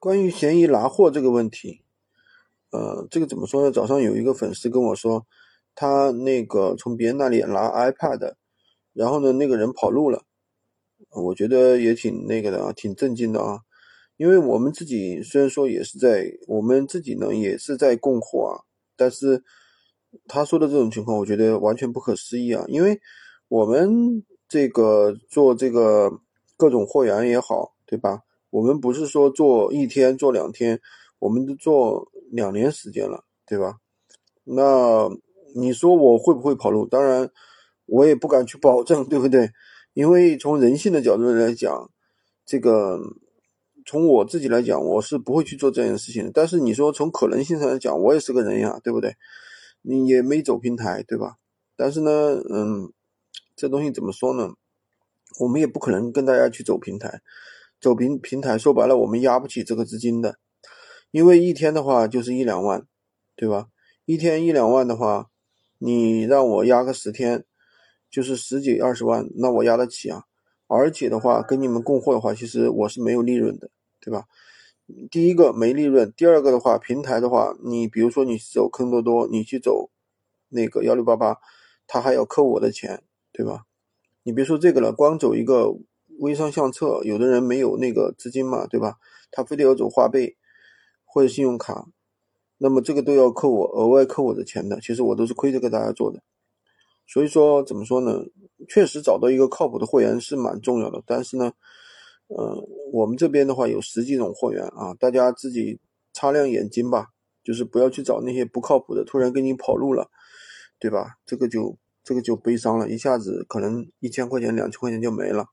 关于闲鱼拿货这个问题，呃，这个怎么说呢？早上有一个粉丝跟我说，他那个从别人那里拿 iPad，然后呢，那个人跑路了。我觉得也挺那个的啊，挺震惊的啊。因为我们自己虽然说也是在我们自己呢也是在供货啊，但是他说的这种情况，我觉得完全不可思议啊。因为我们这个做这个各种货源也好，对吧？我们不是说做一天做两天，我们都做两年时间了，对吧？那你说我会不会跑路？当然，我也不敢去保证，对不对？因为从人性的角度来讲，这个从我自己来讲，我是不会去做这件事情。但是你说从可能性上来讲，我也是个人呀，对不对？你也没走平台，对吧？但是呢，嗯，这东西怎么说呢？我们也不可能跟大家去走平台。走平平台，说白了，我们压不起这个资金的，因为一天的话就是一两万，对吧？一天一两万的话，你让我压个十天，就是十几二十万，那我压得起啊。而且的话，跟你们供货的话，其实我是没有利润的，对吧？第一个没利润，第二个的话，平台的话，你比如说你走坑多多，你去走那个幺六八八，他还要扣我的钱，对吧？你别说这个了，光走一个。微商相册，有的人没有那个资金嘛，对吧？他非得要走花呗或者信用卡，那么这个都要扣我额外扣我的钱的。其实我都是亏着给大家做的。所以说怎么说呢？确实找到一个靠谱的货源是蛮重要的。但是呢，呃，我们这边的话有十几种货源啊，大家自己擦亮眼睛吧，就是不要去找那些不靠谱的，突然跟你跑路了，对吧？这个就这个就悲伤了，一下子可能一千块钱、两千块钱就没了。